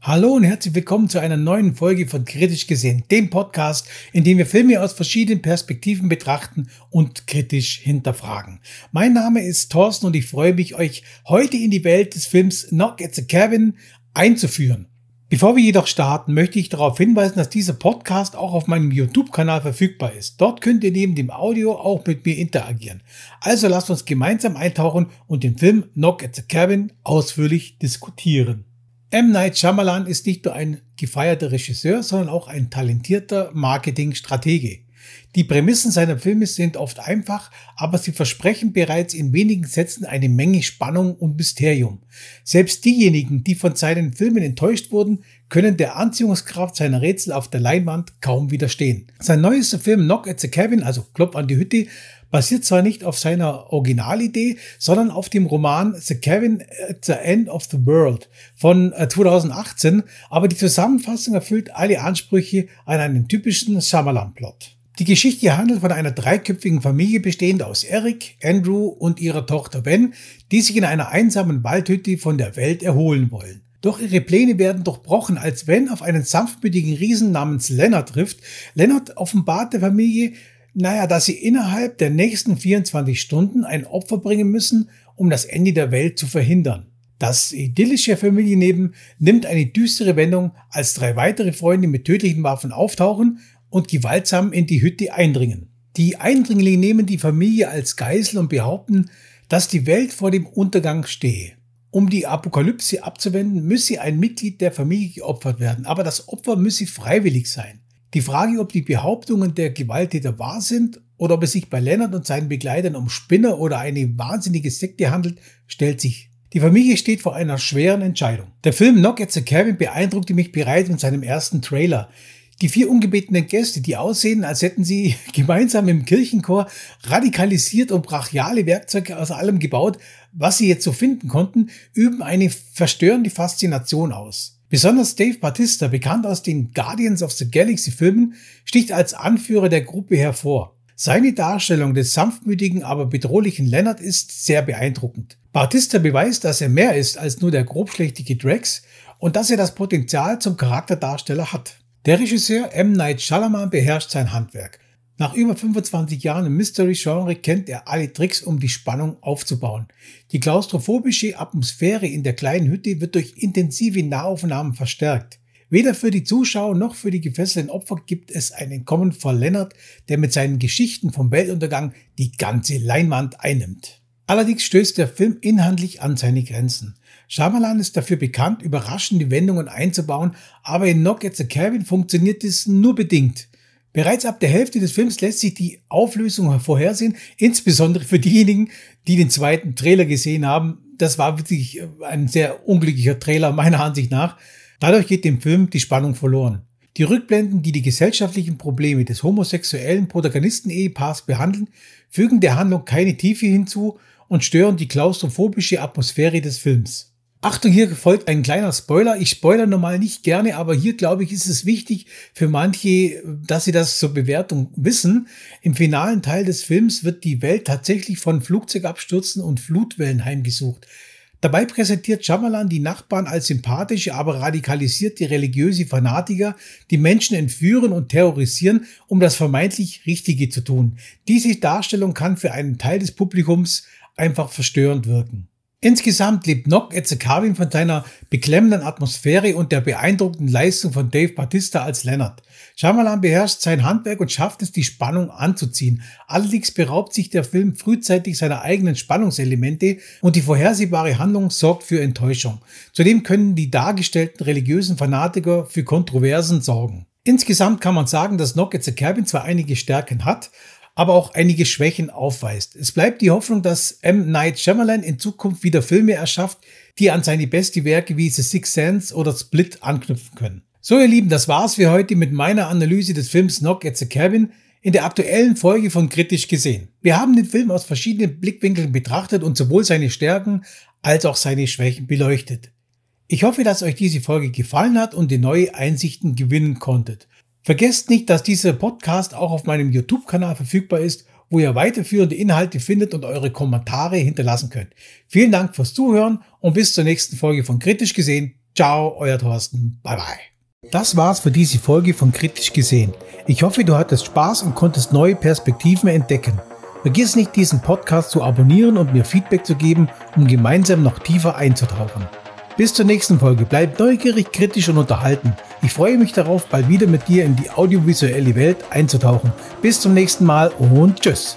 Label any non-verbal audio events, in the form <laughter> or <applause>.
Hallo und herzlich willkommen zu einer neuen Folge von Kritisch gesehen, dem Podcast, in dem wir Filme aus verschiedenen Perspektiven betrachten und kritisch hinterfragen. Mein Name ist Thorsten und ich freue mich, euch heute in die Welt des Films Knock at the Cabin einzuführen. Bevor wir jedoch starten, möchte ich darauf hinweisen, dass dieser Podcast auch auf meinem YouTube-Kanal verfügbar ist. Dort könnt ihr neben dem Audio auch mit mir interagieren. Also lasst uns gemeinsam eintauchen und den Film Knock at the Cabin ausführlich diskutieren. M. Night Shyamalan ist nicht nur ein gefeierter Regisseur, sondern auch ein talentierter Marketingstratege. Die Prämissen seiner Filme sind oft einfach, aber sie versprechen bereits in wenigen Sätzen eine Menge Spannung und Mysterium. Selbst diejenigen, die von seinen Filmen enttäuscht wurden, können der Anziehungskraft seiner Rätsel auf der Leinwand kaum widerstehen. Sein neuester Film Knock at the Cabin, also Klopf an die Hütte, basiert zwar nicht auf seiner Originalidee, sondern auf dem Roman The Cabin at the End of the World von 2018, äh, aber die Zusammenfassung erfüllt alle Ansprüche an einen typischen Shyamalan-Plot. Die Geschichte handelt von einer dreiköpfigen Familie bestehend aus Eric, Andrew und ihrer Tochter Ben, die sich in einer einsamen Waldhütte von der Welt erholen wollen. Doch ihre Pläne werden durchbrochen, als Ben auf einen sanftmütigen Riesen namens Leonard trifft. Leonard offenbart der Familie, naja, dass sie innerhalb der nächsten 24 Stunden ein Opfer bringen müssen, um das Ende der Welt zu verhindern. Das idyllische Familienleben nimmt eine düstere Wendung, als drei weitere Freunde mit tödlichen Waffen auftauchen und gewaltsam in die Hütte eindringen. Die Eindringlinge nehmen die Familie als Geisel und behaupten, dass die Welt vor dem Untergang stehe. Um die Apokalypse abzuwenden, müsse ein Mitglied der Familie geopfert werden, aber das Opfer müsse freiwillig sein. Die Frage, ob die Behauptungen der Gewalttäter wahr sind oder ob es sich bei Leonard und seinen Begleitern um Spinner oder eine wahnsinnige Sekte handelt, stellt sich. Die Familie steht vor einer schweren Entscheidung. Der Film Knock at the Cabin beeindruckte mich bereits mit seinem ersten Trailer. Die vier ungebetenen Gäste, die aussehen, als hätten sie <laughs> gemeinsam im Kirchenchor radikalisiert und brachiale Werkzeuge aus allem gebaut, was sie jetzt so finden konnten, üben eine verstörende Faszination aus. Besonders Dave Batista, bekannt aus den Guardians of the Galaxy Filmen, sticht als Anführer der Gruppe hervor. Seine Darstellung des sanftmütigen, aber bedrohlichen Leonard ist sehr beeindruckend. Batista beweist, dass er mehr ist als nur der grobschlächtige Drax und dass er das Potenzial zum Charakterdarsteller hat. Der Regisseur M. Night Shyamalan beherrscht sein Handwerk. Nach über 25 Jahren im Mystery-Genre kennt er alle Tricks, um die Spannung aufzubauen. Die klaustrophobische Atmosphäre in der kleinen Hütte wird durch intensive Nahaufnahmen verstärkt. Weder für die Zuschauer noch für die gefesselten Opfer gibt es ein Entkommen vor Leonard, der mit seinen Geschichten vom Weltuntergang die ganze Leinwand einnimmt. Allerdings stößt der Film inhaltlich an seine Grenzen. Shyamalan ist dafür bekannt, überraschende Wendungen einzubauen, aber in Knock at the Cabin funktioniert es nur bedingt. Bereits ab der Hälfte des Films lässt sich die Auflösung vorhersehen, insbesondere für diejenigen, die den zweiten Trailer gesehen haben. Das war wirklich ein sehr unglücklicher Trailer meiner Ansicht nach. Dadurch geht dem Film die Spannung verloren. Die Rückblenden, die die gesellschaftlichen Probleme des homosexuellen Protagonisten-Ehepaars behandeln, fügen der Handlung keine Tiefe hinzu und stören die klaustrophobische Atmosphäre des Films. Achtung, hier folgt ein kleiner Spoiler. Ich spoilere normal nicht gerne, aber hier glaube ich, ist es wichtig für manche, dass sie das zur Bewertung wissen. Im finalen Teil des Films wird die Welt tatsächlich von Flugzeugabstürzen und Flutwellen heimgesucht. Dabei präsentiert Shyamalan die Nachbarn als sympathische, aber radikalisierte religiöse Fanatiker, die Menschen entführen und terrorisieren, um das vermeintlich Richtige zu tun. Diese Darstellung kann für einen Teil des Publikums einfach verstörend wirken. Insgesamt lebt the Cabin von seiner beklemmenden Atmosphäre und der beeindruckenden Leistung von Dave Batista als Leonard. Shyamalan beherrscht sein Handwerk und schafft es, die Spannung anzuziehen. Allerdings beraubt sich der Film frühzeitig seiner eigenen Spannungselemente und die vorhersehbare Handlung sorgt für Enttäuschung. Zudem können die dargestellten religiösen Fanatiker für Kontroversen sorgen. Insgesamt kann man sagen, dass Knock at zwar einige Stärken hat, aber auch einige Schwächen aufweist. Es bleibt die Hoffnung, dass M. Night Shyamalan in Zukunft wieder Filme erschafft, die an seine beste Werke wie The Sixth Sense oder Split anknüpfen können. So, ihr Lieben, das war's für heute mit meiner Analyse des Films Knock at the Cabin in der aktuellen Folge von Kritisch gesehen. Wir haben den Film aus verschiedenen Blickwinkeln betrachtet und sowohl seine Stärken als auch seine Schwächen beleuchtet. Ich hoffe, dass euch diese Folge gefallen hat und ihr neue Einsichten gewinnen konntet. Vergesst nicht, dass dieser Podcast auch auf meinem YouTube-Kanal verfügbar ist, wo ihr weiterführende Inhalte findet und eure Kommentare hinterlassen könnt. Vielen Dank fürs Zuhören und bis zur nächsten Folge von Kritisch gesehen. Ciao, euer Thorsten. Bye bye. Das war's für diese Folge von Kritisch gesehen. Ich hoffe, du hattest Spaß und konntest neue Perspektiven entdecken. Vergiss nicht, diesen Podcast zu abonnieren und mir Feedback zu geben, um gemeinsam noch tiefer einzutauchen. Bis zur nächsten Folge. Bleib neugierig, kritisch und unterhalten. Ich freue mich darauf, bald wieder mit dir in die audiovisuelle Welt einzutauchen. Bis zum nächsten Mal und tschüss.